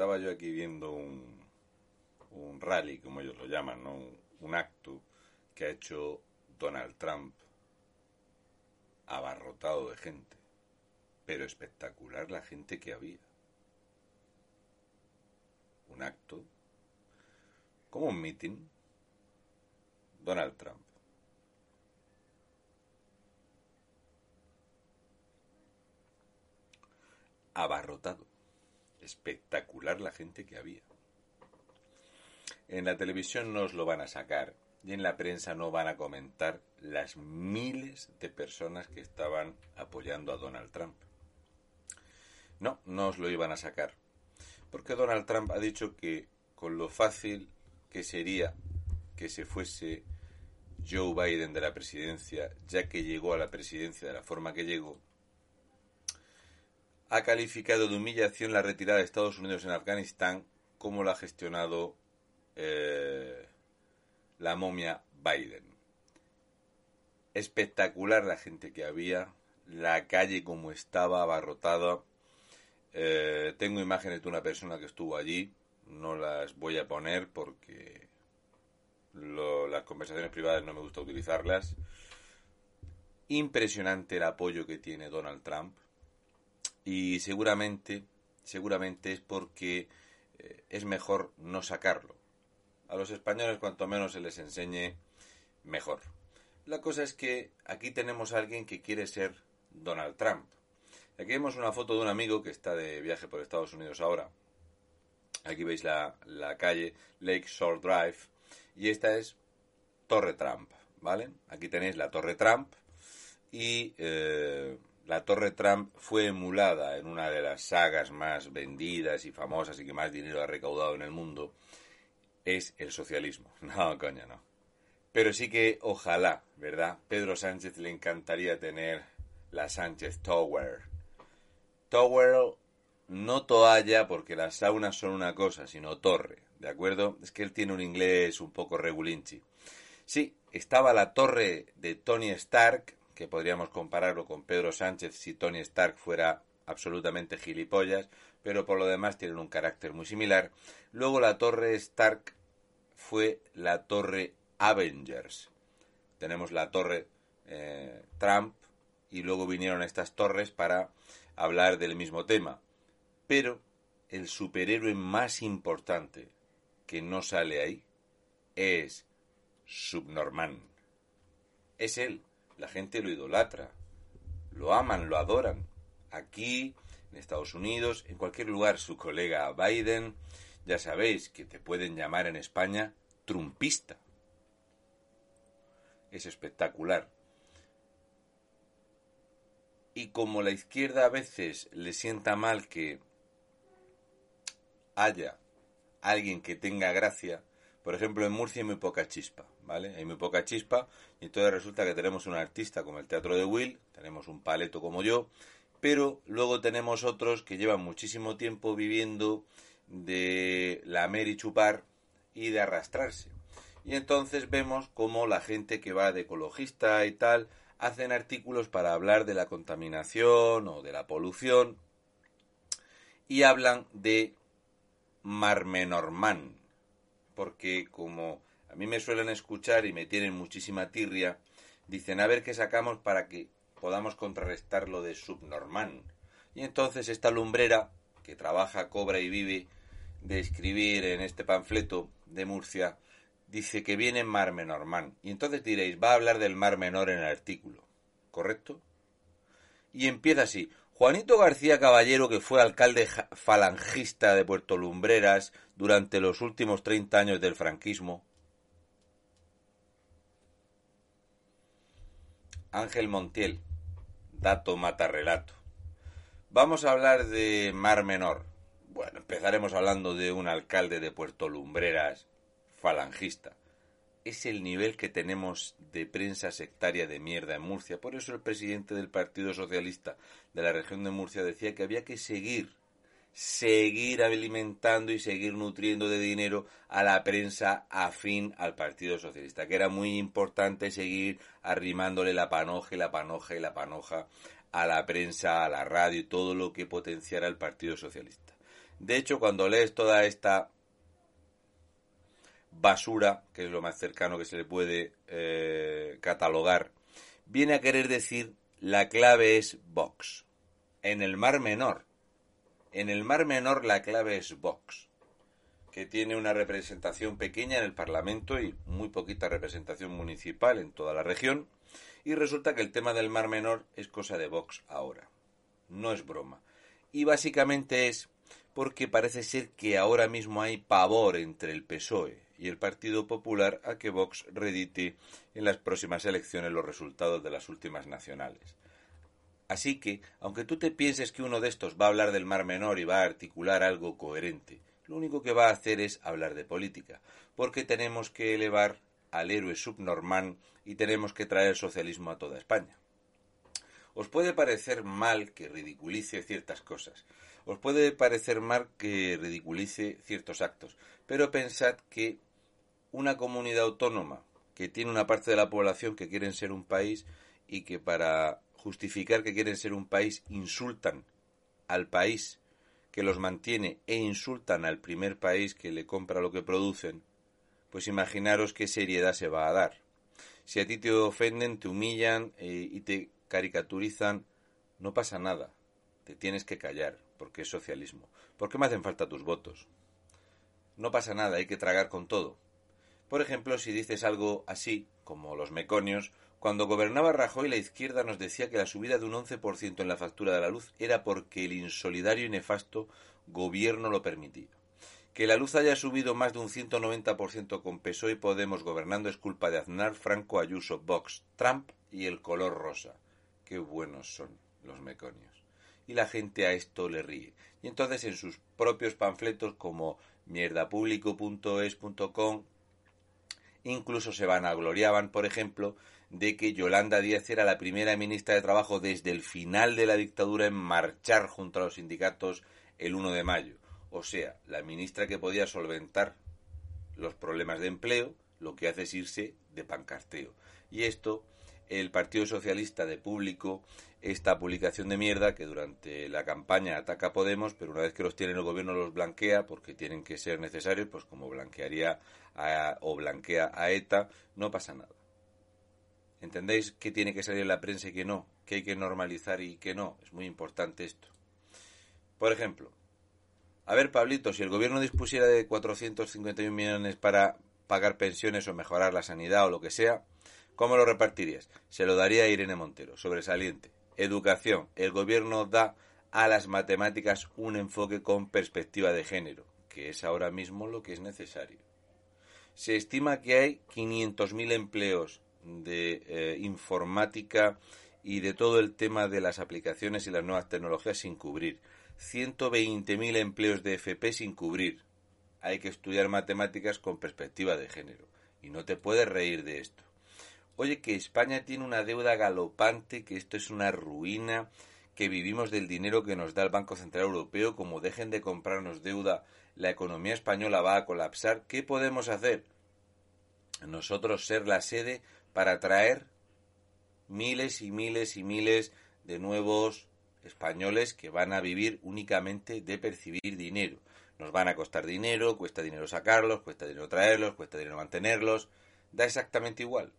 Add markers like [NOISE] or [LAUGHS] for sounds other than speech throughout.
estaba yo aquí viendo un, un rally, como ellos lo llaman, ¿no? un acto que ha hecho Donald Trump abarrotado de gente, pero espectacular la gente que había. Un acto, como un meeting, Donald Trump. Abarrotado. Espectacular la gente que había. En la televisión no os lo van a sacar y en la prensa no van a comentar las miles de personas que estaban apoyando a Donald Trump. No, no os lo iban a sacar. Porque Donald Trump ha dicho que con lo fácil que sería que se fuese Joe Biden de la presidencia, ya que llegó a la presidencia de la forma que llegó, ha calificado de humillación la retirada de Estados Unidos en Afganistán como lo ha gestionado eh, la momia Biden. Espectacular la gente que había, la calle como estaba abarrotada. Eh, tengo imágenes de una persona que estuvo allí, no las voy a poner porque las conversaciones privadas no me gusta utilizarlas. Impresionante el apoyo que tiene Donald Trump y seguramente, seguramente es porque eh, es mejor no sacarlo. A los españoles cuanto menos se les enseñe mejor. La cosa es que aquí tenemos a alguien que quiere ser Donald Trump. Aquí vemos una foto de un amigo que está de viaje por Estados Unidos ahora. Aquí veis la, calle Lake Shore Drive. Y esta es Torre Trump, ¿vale? Aquí tenéis la Torre Trump. Y eh, la Torre Trump fue emulada en una de las sagas más vendidas y famosas y que más dinero ha recaudado en el mundo, es el socialismo. [LAUGHS] No, coño, no. Pero sí que ojalá, ¿verdad? Pedro Sánchez le encantaría tener la Sánchez Tower. Tower, no toalla, porque las saunas son una cosa, sino torre, ¿de acuerdo? Es que él tiene un inglés un poco regulinchi. Sí, estaba la torre de Tony Stark, que podríamos compararlo con Pedro Sánchez si Tony Stark fuera absolutamente gilipollas, pero por lo demás tienen un carácter muy similar. Luego la torre Stark fue la torre Avengers. Tenemos la torre eh, Trump y luego vinieron estas torres para hablar del mismo tema. Pero el superhéroe más importante que no sale ahí es Subnorman. Es él. La gente lo idolatra, lo aman, lo adoran. Aquí, en Estados Unidos, en cualquier lugar, su colega Biden, ya sabéis que te pueden llamar en España trumpista. Es espectacular. Y como la izquierda a veces le sienta mal que haya alguien que tenga gracia, por ejemplo, en Murcia hay muy poca chispa, ¿vale? Hay muy poca chispa y entonces resulta que tenemos un artista como el Teatro de Will, tenemos un paleto como yo, pero luego tenemos otros que llevan muchísimo tiempo viviendo de lamer y chupar y de arrastrarse. Y entonces vemos cómo la gente que va de ecologista y tal hacen artículos para hablar de la contaminación o de la polución y hablan de Marmenormán, porque como a mí me suelen escuchar y me tienen muchísima tirria, dicen a ver qué sacamos para que podamos contrarrestar lo de subnormán. Y entonces esta lumbrera, que trabaja, cobra y vive de escribir en este panfleto de Murcia, dice que viene Mar Menormán. Y entonces diréis, va a hablar del Mar Menor en el artículo, ¿correcto? Y empieza así. Juanito García Caballero, que fue alcalde falangista de Puerto Lumbreras durante los últimos 30 años del franquismo. Ángel Montiel, dato mata relato. Vamos a hablar de Mar Menor. Bueno, empezaremos hablando de un alcalde de Puerto Lumbreras falangista es el nivel que tenemos de prensa sectaria de mierda en Murcia. Por eso el presidente del Partido Socialista de la región de Murcia decía que había que seguir, seguir alimentando y seguir nutriendo de dinero a la prensa afín al Partido Socialista, que era muy importante seguir arrimándole la panoja y la panoja y la panoja a la prensa, a la radio y todo lo que potenciara el Partido Socialista. De hecho, cuando lees toda esta basura, que es lo más cercano que se le puede eh, catalogar, viene a querer decir la clave es Vox. En el Mar Menor. En el Mar Menor la clave es Vox, que tiene una representación pequeña en el Parlamento y muy poquita representación municipal en toda la región. Y resulta que el tema del Mar Menor es cosa de Vox ahora. No es broma. Y básicamente es porque parece ser que ahora mismo hay pavor entre el PSOE y el Partido Popular a que Vox redite en las próximas elecciones los resultados de las últimas nacionales. Así que, aunque tú te pienses que uno de estos va a hablar del Mar Menor y va a articular algo coherente, lo único que va a hacer es hablar de política, porque tenemos que elevar al héroe subnormán y tenemos que traer el socialismo a toda España. Os puede parecer mal que ridiculice ciertas cosas, os puede parecer mal que ridiculice ciertos actos, pero pensad que una comunidad autónoma que tiene una parte de la población que quieren ser un país y que para justificar que quieren ser un país insultan al país que los mantiene e insultan al primer país que le compra lo que producen, pues imaginaros qué seriedad se va a dar. Si a ti te ofenden, te humillan eh, y te caricaturizan, no pasa nada. Te tienes que callar, porque es socialismo. ¿Por qué me hacen falta tus votos? No pasa nada, hay que tragar con todo. Por ejemplo, si dices algo así, como los meconios, cuando gobernaba Rajoy la izquierda nos decía que la subida de un 11% en la factura de la luz era porque el insolidario y nefasto gobierno lo permitía. Que la luz haya subido más de un 190% con PSOE y Podemos gobernando es culpa de Aznar, Franco, Ayuso, Vox, Trump y el color rosa. Qué buenos son los meconios. Y la gente a esto le ríe. Y entonces en sus propios panfletos como mierdapublico.es.com incluso se vanagloriaban, por ejemplo, de que Yolanda Díaz era la primera ministra de Trabajo desde el final de la dictadura en marchar junto a los sindicatos el 1 de mayo o sea, la ministra que podía solventar los problemas de empleo, lo que hace es irse de pancarteo. Y esto, el Partido Socialista de Público, esta publicación de mierda que durante la campaña ataca a Podemos, pero una vez que los tiene el gobierno los blanquea porque tienen que ser necesarios, pues como blanquearía o blanquea a ETA, no pasa nada. ¿Entendéis que tiene que salir en la prensa y que no? Que hay que normalizar y que no. Es muy importante esto. Por ejemplo, a ver, Pablito, si el gobierno dispusiera de 451 millones para pagar pensiones o mejorar la sanidad o lo que sea, ¿cómo lo repartirías? Se lo daría a Irene Montero. Sobresaliente. Educación. El gobierno da a las matemáticas un enfoque con perspectiva de género, que es ahora mismo lo que es necesario. Se estima que hay 500.000 empleos de eh, informática y de todo el tema de las aplicaciones y las nuevas tecnologías sin cubrir. 120.000 empleos de FP sin cubrir. Hay que estudiar matemáticas con perspectiva de género. Y no te puedes reír de esto. Oye, que España tiene una deuda galopante, que esto es una ruina, que vivimos del dinero que nos da el Banco Central Europeo, como dejen de comprarnos deuda, la economía española va a colapsar. ¿Qué podemos hacer? Nosotros ser la sede para atraer miles y miles y miles de nuevos españoles que van a vivir únicamente de percibir dinero. Nos van a costar dinero, cuesta dinero sacarlos, cuesta dinero traerlos, cuesta dinero mantenerlos. Da exactamente igual.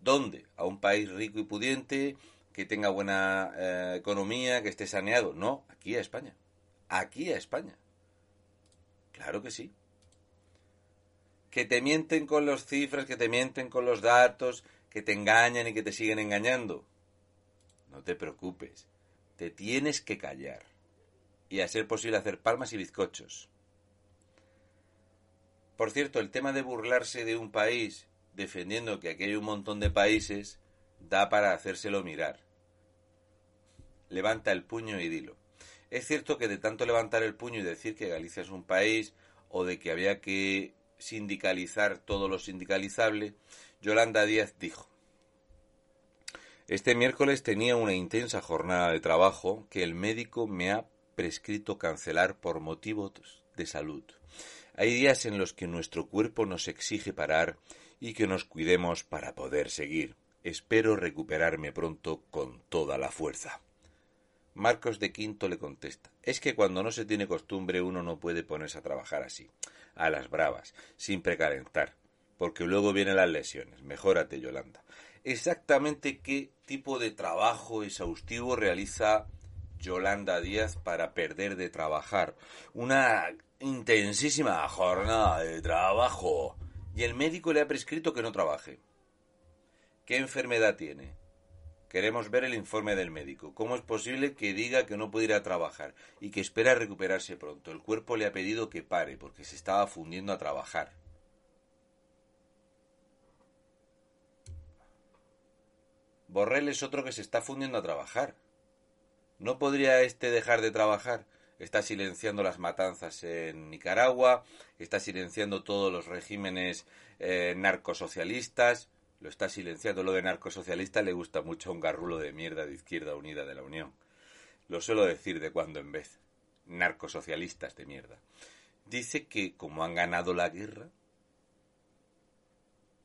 ¿Dónde? A un país rico y pudiente, que tenga buena eh, economía, que esté saneado. No, aquí a España. Aquí a España. Claro que sí. Que te mienten con las cifras, que te mienten con los datos, que te engañan y que te siguen engañando. No te preocupes te tienes que callar. Y a ser posible hacer palmas y bizcochos. Por cierto, el tema de burlarse de un país defendiendo que aquí hay un montón de países da para hacérselo mirar. Levanta el puño y dilo. Es cierto que de tanto levantar el puño y decir que Galicia es un país o de que había que sindicalizar todo lo sindicalizable, Yolanda Díaz dijo, este miércoles tenía una intensa jornada de trabajo que el médico me ha prescrito cancelar por motivos de salud. Hay días en los que nuestro cuerpo nos exige parar y que nos cuidemos para poder seguir. Espero recuperarme pronto con toda la fuerza. Marcos de Quinto le contesta, es que cuando no se tiene costumbre uno no puede ponerse a trabajar así, a las bravas, sin precalentar, porque luego vienen las lesiones. Mejórate, Yolanda. Exactamente qué tipo de trabajo exhaustivo realiza Yolanda Díaz para perder de trabajar. Una intensísima jornada de trabajo. Y el médico le ha prescrito que no trabaje. ¿Qué enfermedad tiene? Queremos ver el informe del médico. ¿Cómo es posible que diga que no puede ir a trabajar y que espera recuperarse pronto? El cuerpo le ha pedido que pare porque se estaba fundiendo a trabajar. Borrell es otro que se está fundiendo a trabajar. ¿No podría este dejar de trabajar? Está silenciando las matanzas en Nicaragua, está silenciando todos los regímenes eh, narcosocialistas, lo está silenciando. Lo de narcosocialista le gusta mucho a un garrulo de mierda de Izquierda Unida de la Unión. Lo suelo decir de cuando en vez. Narcosocialistas de mierda. Dice que como han ganado la guerra,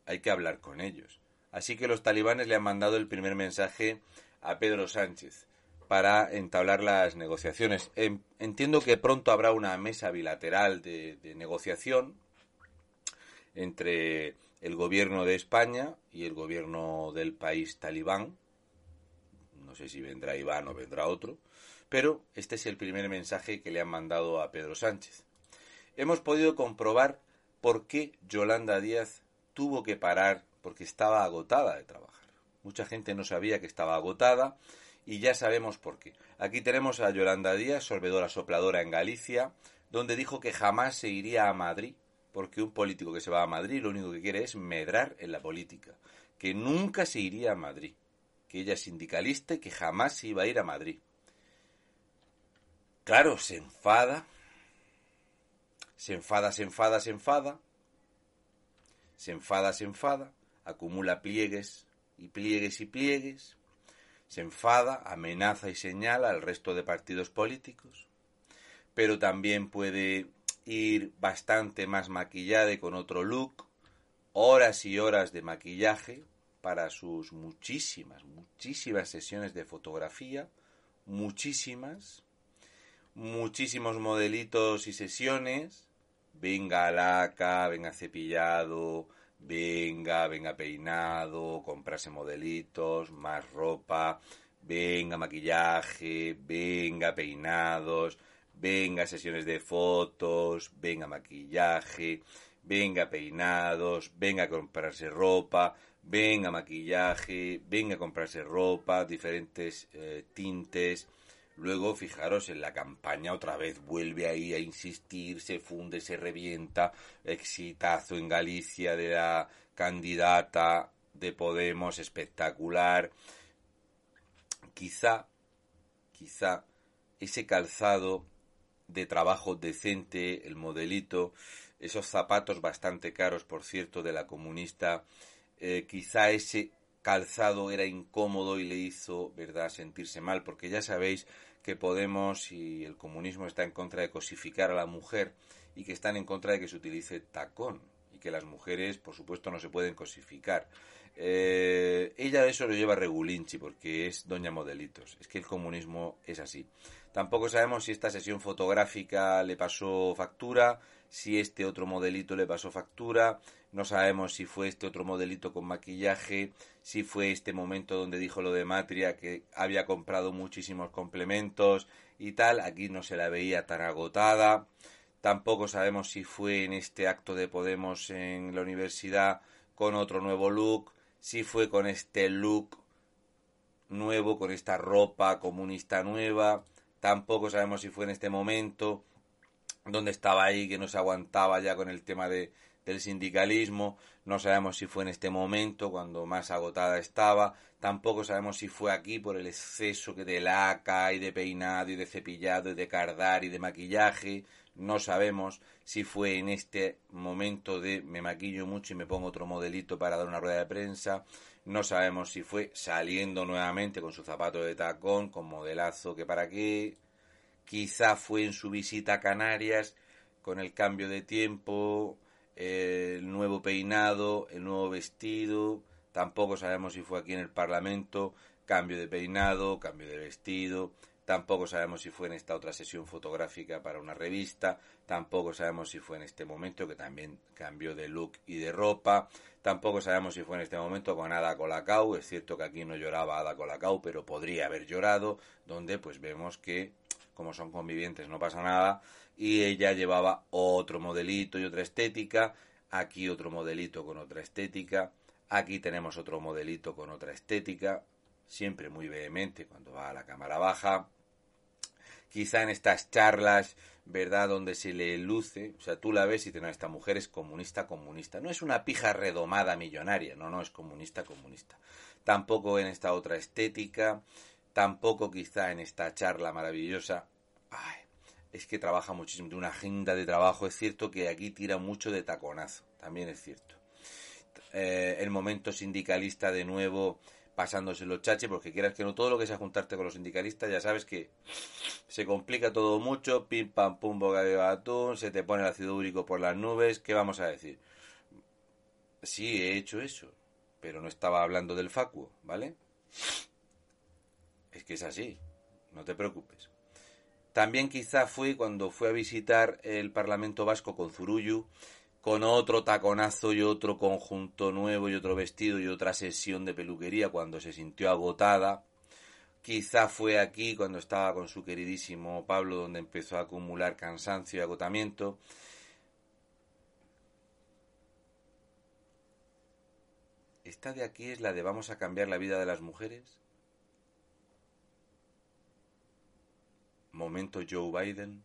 hay que hablar con ellos. Así que los talibanes le han mandado el primer mensaje a Pedro Sánchez para entablar las negociaciones. Entiendo que pronto habrá una mesa bilateral de, de negociación entre el gobierno de España y el gobierno del país talibán. No sé si vendrá Iván o vendrá otro, pero este es el primer mensaje que le han mandado a Pedro Sánchez. Hemos podido comprobar por qué Yolanda Díaz tuvo que parar porque estaba agotada de trabajar. Mucha gente no sabía que estaba agotada y ya sabemos por qué. Aquí tenemos a Yolanda Díaz, sorbedora sopladora en Galicia, donde dijo que jamás se iría a Madrid porque un político que se va a Madrid lo único que quiere es medrar en la política, que nunca se iría a Madrid, que ella es sindicalista y que jamás se iba a ir a Madrid. Claro, se enfada, se enfada, se enfada, se enfada, se enfada, se enfada, acumula pliegues y pliegues y pliegues, se enfada, amenaza y señala al resto de partidos políticos, pero también puede ir bastante más maquillada y con otro look, horas y horas de maquillaje para sus muchísimas, muchísimas sesiones de fotografía, muchísimas, muchísimos modelitos y sesiones, venga laca, venga cepillado, venga, venga peinado, comprarse modelitos, más ropa, venga maquillaje, venga peinados, venga sesiones de fotos, venga maquillaje, venga peinados, venga comprarse ropa, venga maquillaje, venga comprarse ropa, diferentes eh, tintes. Luego, fijaros, en la campaña otra vez vuelve ahí a insistir, se funde, se revienta, exitazo en Galicia de la candidata de Podemos, espectacular. Quizá, quizá ese calzado de trabajo decente, el modelito, esos zapatos bastante caros, por cierto, de la comunista, eh, quizá ese calzado era incómodo y le hizo, ¿verdad?, sentirse mal, porque ya sabéis que Podemos y el comunismo está en contra de cosificar a la mujer y que están en contra de que se utilice tacón y que las mujeres, por supuesto, no se pueden cosificar. Eh, ella eso lo lleva regulinchi porque es doña modelitos. Es que el comunismo es así. Tampoco sabemos si esta sesión fotográfica le pasó factura, si este otro modelito le pasó factura, no sabemos si fue este otro modelito con maquillaje, si fue este momento donde dijo lo de Matria que había comprado muchísimos complementos y tal, aquí no se la veía tan agotada. Tampoco sabemos si fue en este acto de Podemos en la universidad con otro nuevo look, si fue con este look nuevo, con esta ropa comunista nueva Tampoco sabemos si fue en este momento donde estaba ahí, que no se aguantaba ya con el tema de, del sindicalismo. No sabemos si fue en este momento, cuando más agotada estaba. Tampoco sabemos si fue aquí por el exceso que de laca y de peinado y de cepillado y de cardar y de maquillaje. No sabemos si fue en este momento de me maquillo mucho y me pongo otro modelito para dar una rueda de prensa. No sabemos si fue saliendo nuevamente con su zapato de tacón, con modelazo que para qué. Quizá fue en su visita a Canarias, con el cambio de tiempo, el nuevo peinado, el nuevo vestido. Tampoco sabemos si fue aquí en el Parlamento, cambio de peinado, cambio de vestido. Tampoco sabemos si fue en esta otra sesión fotográfica para una revista, tampoco sabemos si fue en este momento que también cambió de look y de ropa, tampoco sabemos si fue en este momento con Ada Colacau, es cierto que aquí no lloraba Ada Colacau, pero podría haber llorado, donde pues vemos que como son convivientes no pasa nada, y ella llevaba otro modelito y otra estética, aquí otro modelito con otra estética, aquí tenemos otro modelito con otra estética, siempre muy vehemente cuando va a la cámara baja, quizá en estas charlas, ¿verdad? Donde se le luce, o sea, tú la ves y te no, esta mujer es comunista, comunista. No es una pija redomada millonaria, no, no, es comunista, comunista. Tampoco en esta otra estética, tampoco quizá en esta charla maravillosa. Ay, es que trabaja muchísimo, de una agenda de trabajo. Es cierto que aquí tira mucho de taconazo, también es cierto. Eh, el momento sindicalista de nuevo pasándose los chaches, porque quieras que no, todo lo que sea juntarte con los sindicalistas, ya sabes que se complica todo mucho, pim pam pum boca de atún, se te pone el ácido úrico por las nubes, ¿qué vamos a decir? Sí, he hecho eso, pero no estaba hablando del facuo, ¿vale? Es que es así, no te preocupes. También quizá fue cuando fue a visitar el Parlamento Vasco con Zurullu, con otro taconazo y otro conjunto nuevo y otro vestido y otra sesión de peluquería cuando se sintió agotada. Quizá fue aquí cuando estaba con su queridísimo Pablo donde empezó a acumular cansancio y agotamiento. Esta de aquí es la de vamos a cambiar la vida de las mujeres. Momento Joe Biden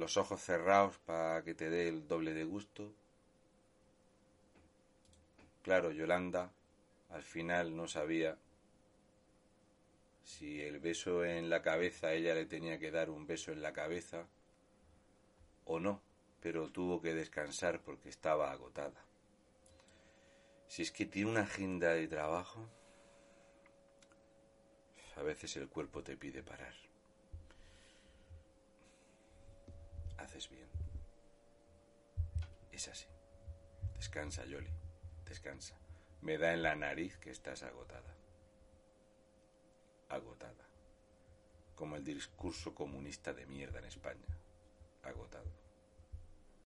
los ojos cerrados para que te dé el doble de gusto. Claro, Yolanda al final no sabía si el beso en la cabeza ella le tenía que dar un beso en la cabeza o no, pero tuvo que descansar porque estaba agotada. Si es que tiene una agenda de trabajo, a veces el cuerpo te pide parar. Bien. Es así. Descansa, Yoli. Descansa. Me da en la nariz que estás agotada. Agotada. Como el discurso comunista de mierda en España. Agotado.